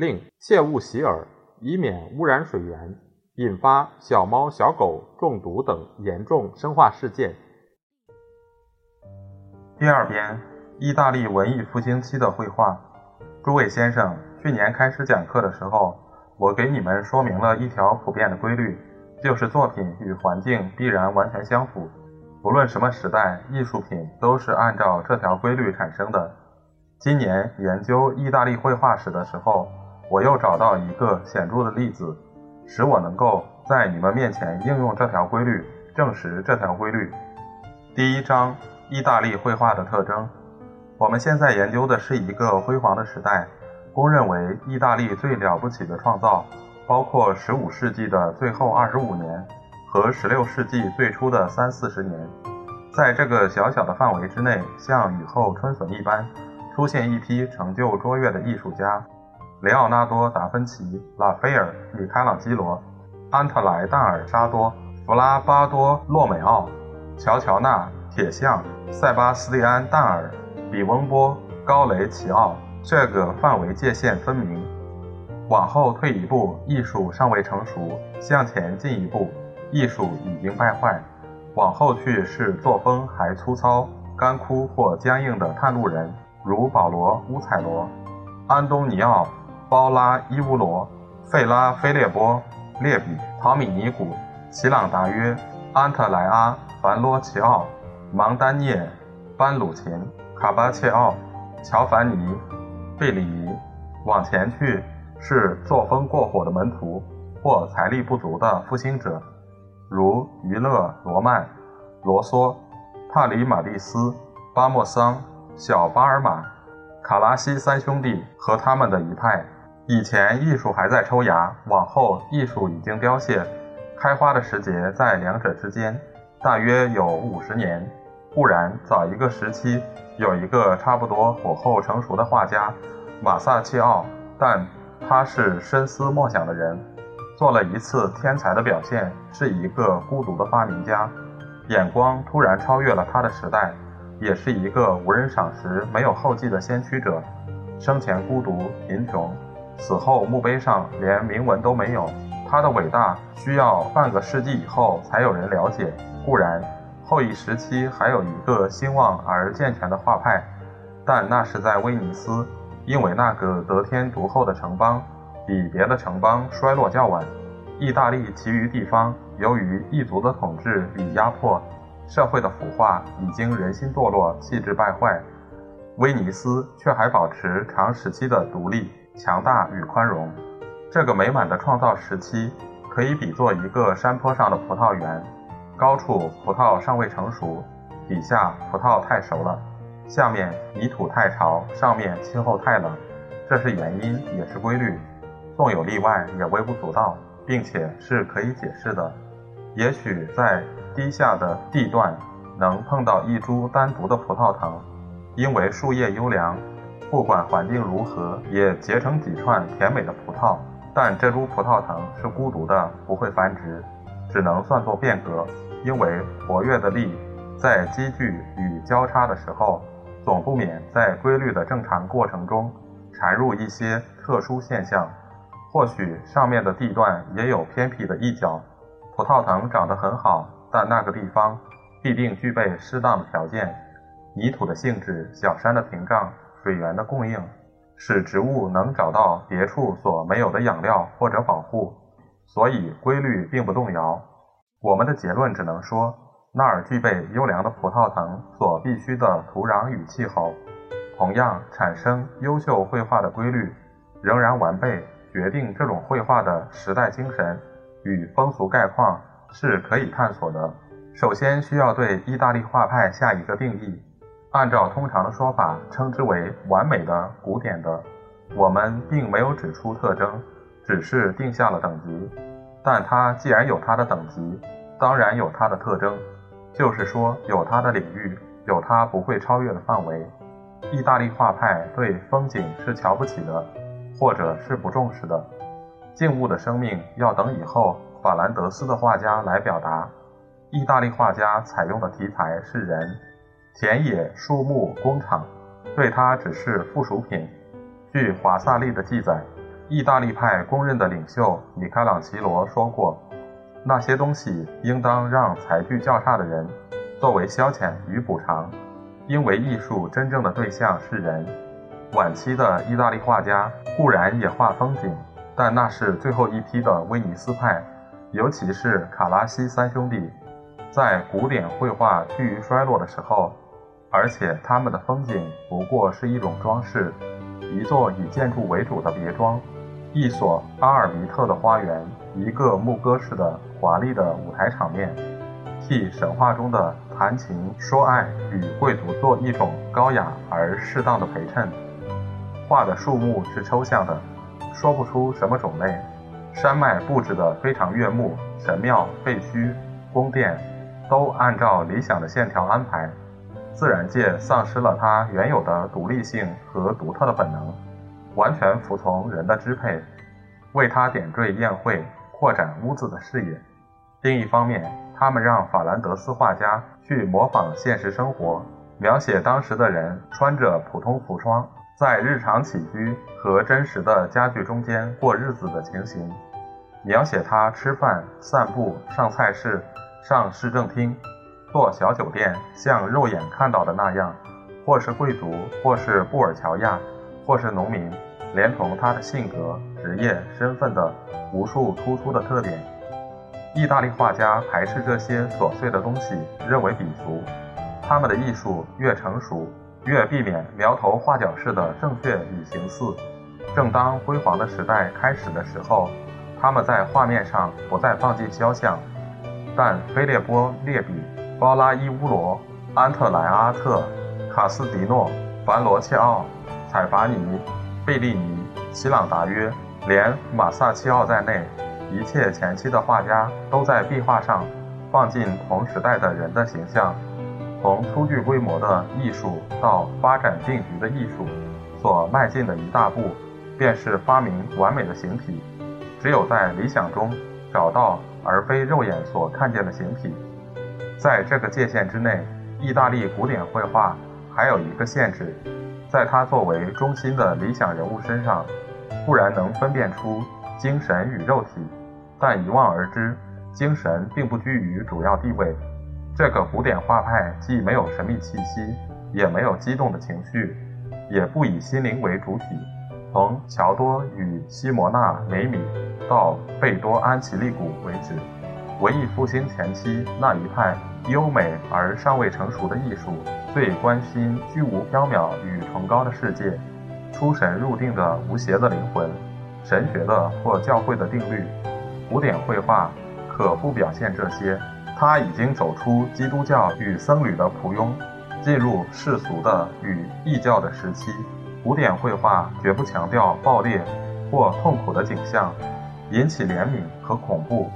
另切勿洗耳，以免污染水源，引发小猫小狗中毒等严重生化事件。第二篇：意大利文艺复兴期的绘画。诸位先生，去年开始讲课的时候，我给你们说明了一条普遍的规律。就是作品与环境必然完全相符，不论什么时代，艺术品都是按照这条规律产生的。今年研究意大利绘画史的时候，我又找到一个显著的例子，使我能够在你们面前应用这条规律，证实这条规律。第一章：意大利绘画的特征。我们现在研究的是一个辉煌的时代，公认为意大利最了不起的创造。包括15世纪的最后25年和16世纪最初的三四十年，在这个小小的范围之内，像雨后春笋一般，出现一批成就卓越的艺术家：雷奥纳多·达芬奇、拉斐尔、米开朗基罗、安特莱旦尔沙多、弗拉巴多·洛美奥、乔乔纳、铁像、塞巴斯蒂安·旦尔、比翁波、高雷奇奥。这个范围界限分明。往后退一步，艺术尚未成熟；向前进一步，艺术已经败坏。往后去是作风还粗糙、干枯或僵硬的探路人，如保罗·乌采罗、安东尼奥·包拉伊乌罗、费拉·菲列波、列比、陶米尼古、齐朗达约、安特莱阿·凡罗齐奥、芒丹涅、班鲁琴、卡巴切奥、乔凡尼、贝里尼。往前去。是作风过火的门徒或财力不足的复兴者，如于勒、罗曼、罗梭、帕里马蒂斯、巴莫桑、小巴尔马、卡拉西三兄弟和他们的一派。以前艺术还在抽芽，往后艺术已经凋谢，开花的时节在两者之间，大约有五十年。固然早一个时期有一个差不多火候成熟的画家马萨切奥，但。他是深思默想的人，做了一次天才的表现，是一个孤独的发明家，眼光突然超越了他的时代，也是一个无人赏识、没有后继的先驱者。生前孤独贫穷，此后墓碑上连铭文都没有。他的伟大需要半个世纪以后才有人了解。固然，后一时期还有一个兴旺而健全的画派，但那是在威尼斯。因为那个得天独厚的城邦比别的城邦衰落较晚，意大利其余地方由于异族的统治与压迫，社会的腐化已经人心堕落，气质败坏。威尼斯却还保持长时期的独立、强大与宽容。这个美满的创造时期，可以比作一个山坡上的葡萄园，高处葡萄尚未成熟，底下葡萄太熟了。下面泥土太潮，上面气候太冷，这是原因，也是规律。纵有例外，也微不足道，并且是可以解释的。也许在低下的地段能碰到一株单独的葡萄藤，因为树叶优良，不管环境如何，也结成几串甜美的葡萄。但这株葡萄藤是孤独的，不会繁殖，只能算作变革，因为活跃的力在积聚与交叉的时候。总不免在规律的正常过程中缠入一些特殊现象，或许上面的地段也有偏僻的一角。葡萄藤长得很好，但那个地方必定具备适当的条件：泥土的性质、小山的屏障、水源的供应，使植物能找到别处所没有的养料或者保护。所以规律并不动摇。我们的结论只能说。那儿具备优良的葡萄藤所必需的土壤与气候，同样产生优秀绘画的规律仍然完备。决定这种绘画的时代精神与风俗概况是可以探索的。首先需要对意大利画派下一个定义，按照通常的说法称之为完美的、古典的。我们并没有指出特征，只是定下了等级。但它既然有它的等级，当然有它的特征，就是说有它的领域，有它不会超越的范围。意大利画派对风景是瞧不起的，或者是不重视的。静物的生命要等以后法兰德斯的画家来表达。意大利画家采用的题材是人、田野、树木、工厂，对他只是附属品。据华萨利的记载，意大利派公认的领袖米开朗琪罗说过：“那些东西应当让才具较差的人作为消遣与补偿，因为艺术真正的对象是人。”晚期的意大利画家固然也画风景，但那是最后一批的威尼斯派，尤其是卡拉西三兄弟。在古典绘画趋于衰落的时候，而且他们的风景不过是一种装饰，一座以建筑为主的别庄，一所阿尔弥特的花园，一个牧歌式的华丽的舞台场面，替神话中的谈情说爱与贵族做一种高雅而适当的陪衬。画的树木是抽象的，说不出什么种类，山脉布置得非常悦目，神庙、废墟、宫殿。都按照理想的线条安排，自然界丧失了它原有的独立性和独特的本能，完全服从人的支配，为它点缀宴会、扩展屋子的视野。另一方面，他们让法兰德斯画家去模仿现实生活，描写当时的人穿着普通服装，在日常起居和真实的家具中间过日子的情形，描写他吃饭、散步、上菜市。上市政厅，做小酒店，像肉眼看到的那样，或是贵族，或是布尔乔亚，或是农民，连同他的性格、职业、身份的无数突出的特点。意大利画家排斥这些琐碎的东西，认为鄙俗。他们的艺术越成熟，越避免苗头画脚式的正确与形似。正当辉煌的时代开始的时候，他们在画面上不再放进肖像。但菲列波列比、包拉伊乌罗、安特莱阿特、卡斯迪诺、凡罗切奥、采伐尼、贝利尼、西朗达约，连马萨切奥在内，一切前期的画家都在壁画上放进同时代的人的形象。从初具规模的艺术到发展定局的艺术，所迈进的一大步，便是发明完美的形体。只有在理想中找到。而非肉眼所看见的形体，在这个界限之内，意大利古典绘画还有一个限制，在它作为中心的理想人物身上，固然能分辨出精神与肉体，但一望而知，精神并不居于主要地位。这个古典画派既没有神秘气息，也没有激动的情绪，也不以心灵为主体。从乔多与西摩纳梅米到贝多安奇利古为止，文艺复兴前期那一派优美而尚未成熟的艺术，最关心虚无缥缈与崇高的世界，出神入定的无邪的灵魂，神学的或教会的定律。古典绘画可不表现这些，他已经走出基督教与僧侣的仆庸，进入世俗的与异教的时期。古典绘画绝不强调暴烈或痛苦的景象，引起怜悯和恐怖，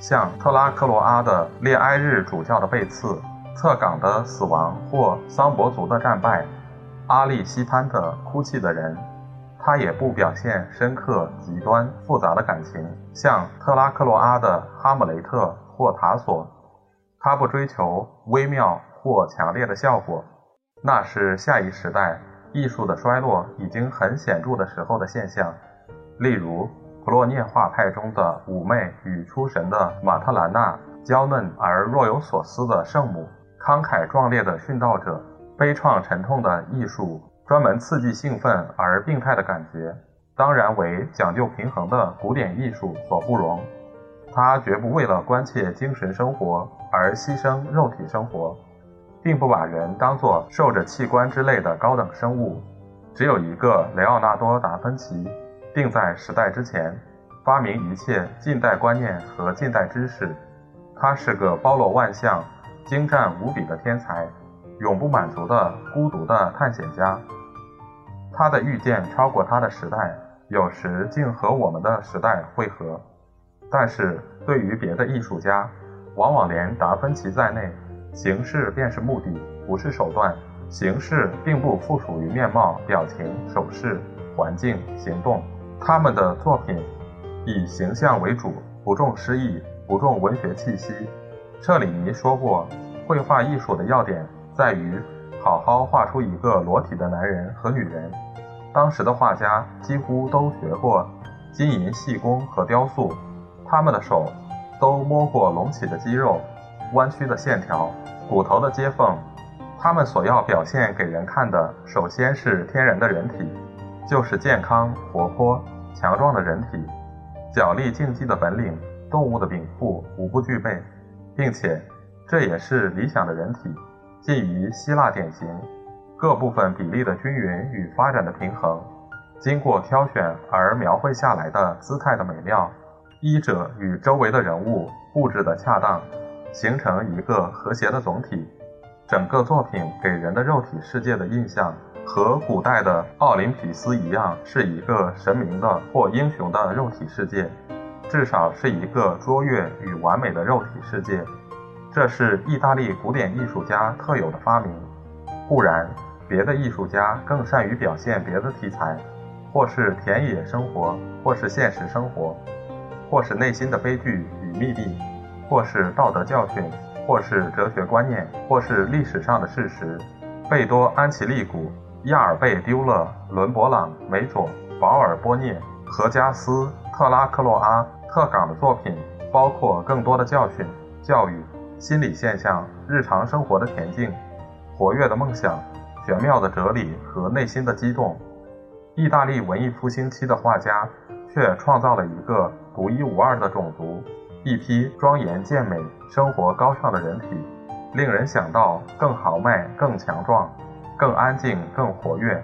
像特拉克罗阿的列埃日主教的被刺，策岗的死亡或桑伯族的战败，阿利西潘的哭泣的人。他也不表现深刻、极端、复杂的感情，像特拉克罗阿的哈姆雷特或塔索。他不追求微妙或强烈的效果，那是下一时代。艺术的衰落已经很显著的时候的现象，例如普洛涅画派中的妩媚与出神的马特兰娜，娇嫩而若有所思的圣母，慷慨壮烈的殉道者，悲怆沉痛的艺术，专门刺激兴奋而病态的感觉，当然为讲究平衡的古典艺术所不容。他绝不为了关切精神生活而牺牲肉体生活。并不把人当作受着器官之类的高等生物。只有一个雷奥纳多·达芬奇，并在时代之前发明一切近代观念和近代知识。他是个包罗万象、精湛无比的天才，永不满足的孤独的探险家。他的预见超过他的时代，有时竟和我们的时代汇合。但是对于别的艺术家，往往连达芬奇在内，形式便是目的，不是手段。形式并不附属于面貌、表情、手势、环境、行动。他们的作品以形象为主，不重诗意，不重文学气息。彻里尼说过，绘画艺术的要点在于好好画出一个裸体的男人和女人。当时的画家几乎都学过金银细工和雕塑，他们的手都摸过隆起的肌肉、弯曲的线条、骨头的接缝。他们所要表现给人看的，首先是天然的人体，就是健康、活泼、强壮的人体，脚力竞技的本领、动物的禀赋无不具备，并且这也是理想的人体，近于希腊典型。各部分比例的均匀与发展的平衡，经过挑选而描绘下来的姿态的美妙，医者与周围的人物布置的恰当，形成一个和谐的总体。整个作品给人的肉体世界的印象，和古代的奥林匹斯一样，是一个神明的或英雄的肉体世界，至少是一个卓越与完美的肉体世界。这是意大利古典艺术家特有的发明。固然。别的艺术家更善于表现别的题材，或是田野生活，或是现实生活，或是内心的悲剧与秘密，或是道德教训，或是哲学观念，或是历史上的事实。贝多、安琪利古、亚尔贝丢勒、伦勃朗、梅佐、保尔波涅、何加斯、特拉克洛阿、特岗的作品，包括更多的教训、教育、心理现象、日常生活的恬静、活跃的梦想。玄妙的哲理和内心的激动，意大利文艺复兴期的画家却创造了一个独一无二的种族，一批庄严健美、生活高尚的人体，令人想到更豪迈、更强壮、更安静、更活跃。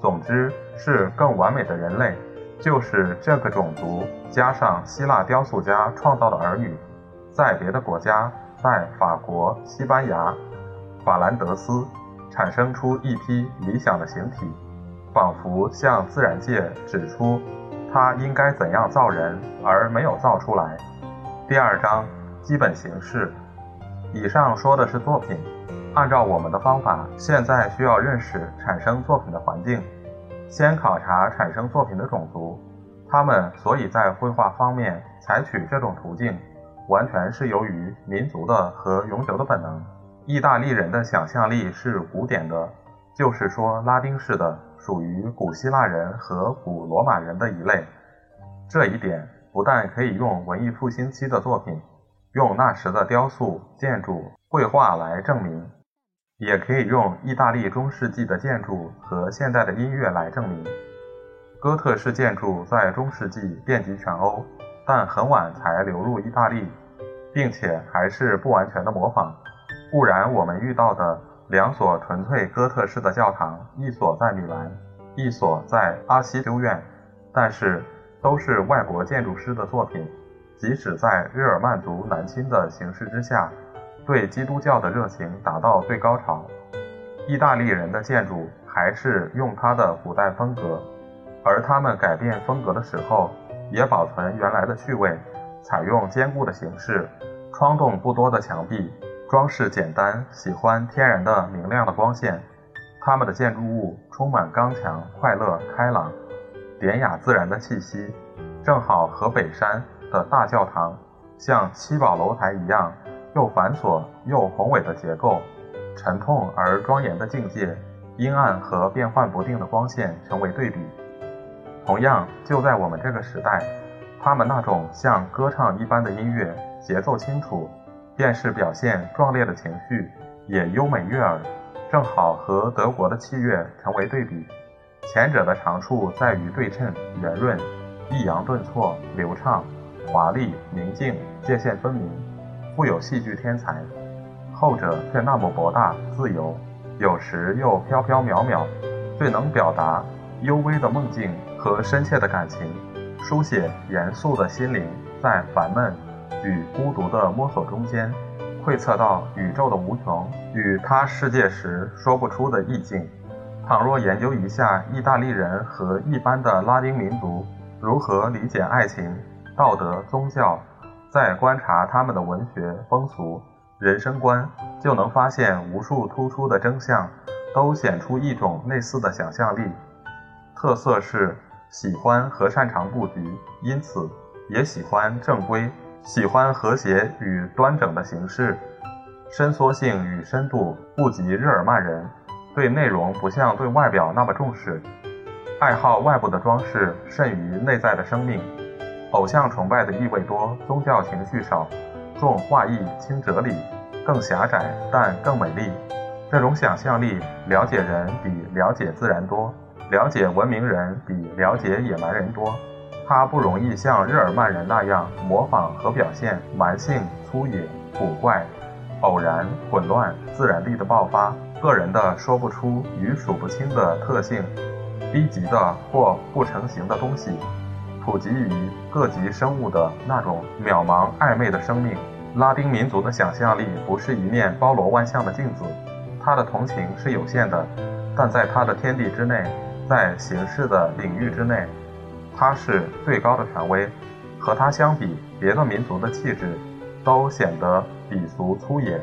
总之是更完美的人类。就是这个种族加上希腊雕塑家创造的儿女，在别的国家，在法国、西班牙、法兰德斯。产生出一批理想的形体，仿佛向自然界指出它应该怎样造人，而没有造出来。第二章基本形式。以上说的是作品。按照我们的方法，现在需要认识产生作品的环境，先考察产生作品的种族。他们所以在绘画方面采取这种途径，完全是由于民族的和永久的本能。意大利人的想象力是古典的，就是说拉丁式的，属于古希腊人和古罗马人的一类。这一点不但可以用文艺复兴期的作品，用那时的雕塑、建筑、绘画来证明，也可以用意大利中世纪的建筑和现代的音乐来证明。哥特式建筑在中世纪遍及全欧，但很晚才流入意大利，并且还是不完全的模仿。固然，我们遇到的两所纯粹哥特式的教堂，一所在米兰，一所在阿西修院，但是都是外国建筑师的作品。即使在日耳曼族南侵的形势之下，对基督教的热情达到最高潮。意大利人的建筑还是用它的古代风格，而他们改变风格的时候，也保存原来的趣味，采用坚固的形式，窗洞不多的墙壁。装饰简单，喜欢天然的明亮的光线。他们的建筑物充满刚强、快乐、开朗、典雅自然的气息，正好和北山的大教堂像七宝楼台一样，又繁琐又宏伟的结构，沉痛而庄严的境界，阴暗和变幻不定的光线成为对比。同样，就在我们这个时代，他们那种像歌唱一般的音乐，节奏清楚。便是表现壮烈的情绪，也优美悦耳，正好和德国的器乐成为对比。前者的长处在于对称、圆润、抑扬顿挫、流畅、华丽、宁静、界限分明，富有戏剧天才；后者却那么博大、自由，有时又飘飘渺渺，最能表达幽微的梦境和深切的感情，书写严肃的心灵在烦闷。与孤独的摸索中间，窥测到宇宙的无穷与他世界时说不出的意境。倘若研究一下意大利人和一般的拉丁民族如何理解爱情、道德、宗教，再观察他们的文学、风俗、人生观，就能发现无数突出的征象，都显出一种类似的想象力。特色是喜欢和擅长布局，因此也喜欢正规，喜欢和谐与端整的形式。伸缩性与深度不及日耳曼人。对内容不像对外表那么重视，爱好外部的装饰甚于内在的生命。偶像崇拜的意味多，宗教情绪少，重画意轻哲理，更狭窄但更美丽。这种想象力，了解人比了解自然多，了解文明人比了解野蛮人多。它不容易像日耳曼人那样模仿和表现蛮性、粗野、古怪、偶然、混乱、自然力的爆发。个人的说不出与数不清的特性，低级的或不成形的东西，普及于各级生物的那种渺茫暧昧的生命。拉丁民族的想象力不是一面包罗万象的镜子，他的同情是有限的，但在他的天地之内，在形式的领域之内，他是最高的权威。和他相比，别的民族的气质都显得鄙俗粗野，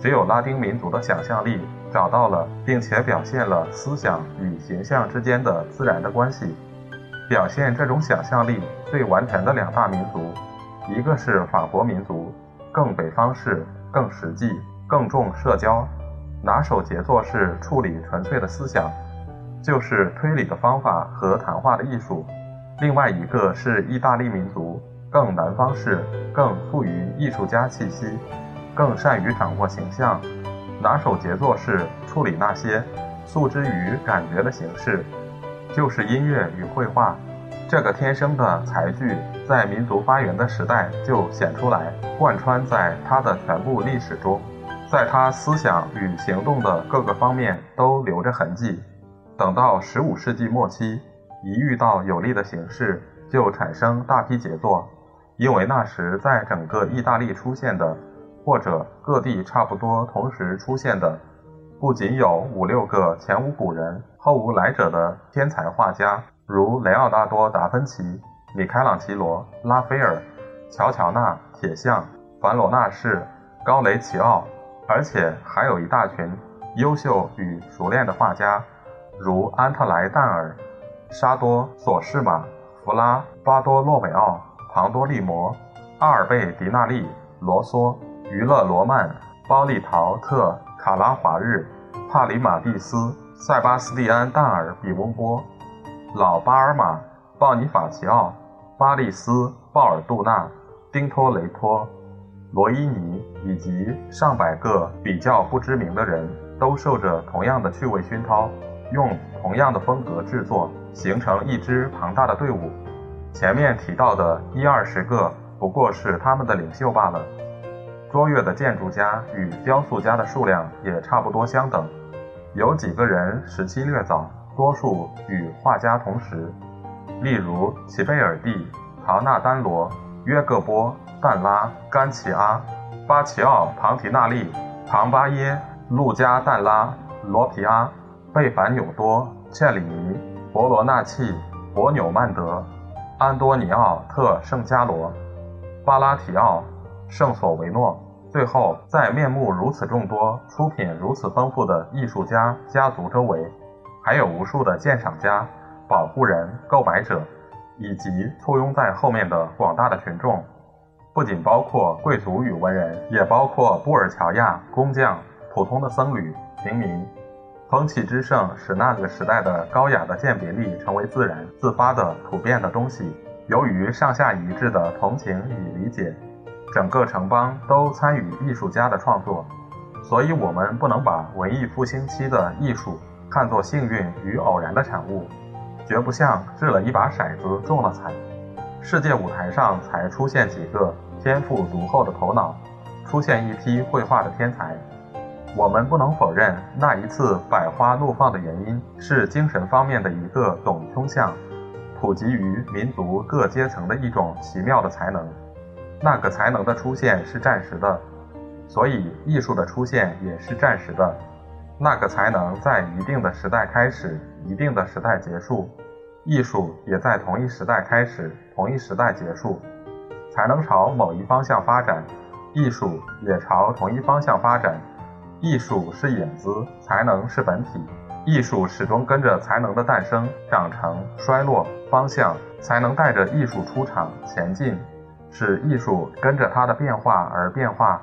只有拉丁民族的想象力。找到了，并且表现了思想与形象之间的自然的关系。表现这种想象力最完全的两大民族，一个是法国民族，更北方式，更实际，更重社交，拿手杰作是处理纯粹的思想，就是推理的方法和谈话的艺术；另外一个是意大利民族，更南方式，更富于艺术家气息，更善于掌握形象。拿手杰作是处理那些诉之于感觉的形式，就是音乐与绘画。这个天生的才具，在民族发源的时代就显出来，贯穿在他的全部历史中，在他思想与行动的各个方面都留着痕迹。等到十五世纪末期，一遇到有利的形式，就产生大批杰作，因为那时在整个意大利出现的。或者各地差不多同时出现的，不仅有五六个前无古人后无来者的天才画家，如雷奥纳多·达芬奇、米开朗琪罗、拉斐尔、乔乔纳、铁像、凡罗纳士、高雷齐奥，而且还有一大群优秀与熟练的画家，如安特莱淡尔、沙多索士玛、弗拉巴多洛韦奥、庞多利摩、阿尔贝迪纳利、罗梭。娱乐罗曼、包利陶特、卡拉华日、帕里马蒂斯、塞巴斯蒂安·但尔比翁波、老巴尔马、鲍尼法齐奥、巴利斯、鲍尔杜纳、丁托雷托、罗伊尼以及上百个比较不知名的人，都受着同样的趣味熏陶，用同样的风格制作，形成一支庞大的队伍。前面提到的一二十个，不过是他们的领袖罢了。卓越的建筑家与雕塑家的数量也差不多相等，有几个人时期略早，多数与画家同时，例如齐贝尔蒂、陶纳丹罗、约各波、但拉、甘奇阿、巴奇奥、庞提纳利、庞巴耶、路加旦拉、罗皮阿、贝凡纽多、切里尼、博罗纳契、博纽曼德、安多尼奥特圣加罗、巴拉提奥。圣索维诺。最后，在面目如此众多、出品如此丰富的艺术家家族周围，还有无数的鉴赏家、保护人、购买者，以及簇拥在后面的广大的群众，不仅包括贵族与文人，也包括布尔乔亚、工匠、普通的僧侣、平民。风气之盛，使那个时代的高雅的鉴别力成为自然、自发的、普遍的东西。由于上下一致的同情与理解。整个城邦都参与艺术家的创作，所以我们不能把文艺复兴期的艺术看作幸运与偶然的产物，绝不像掷了一把骰子中了彩，世界舞台上才出现几个天赋独厚的头脑，出现一批绘画的天才。我们不能否认那一次百花怒放的原因是精神方面的一个总倾向，普及于民族各阶层的一种奇妙的才能。那个才能的出现是暂时的，所以艺术的出现也是暂时的。那个才能在一定的时代开始，一定的时代结束。艺术也在同一时代开始，同一时代结束。才能朝某一方向发展，艺术也朝同一方向发展。艺术是影子，才能是本体。艺术始终跟着才能的诞生、长成、衰落方向，才能带着艺术出场前进，使艺术跟着它的变化而变化。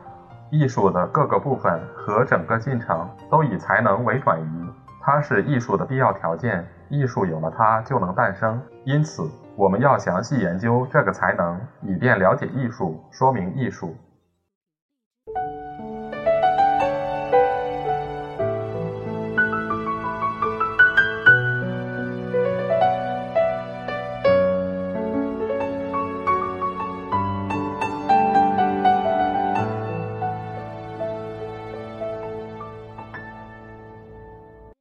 艺术的各个部分和整个进程都以才能为转移，它是艺术的必要条件。艺术有了它就能诞生，因此我们要详细研究这个才能，以便了解艺术，说明艺术。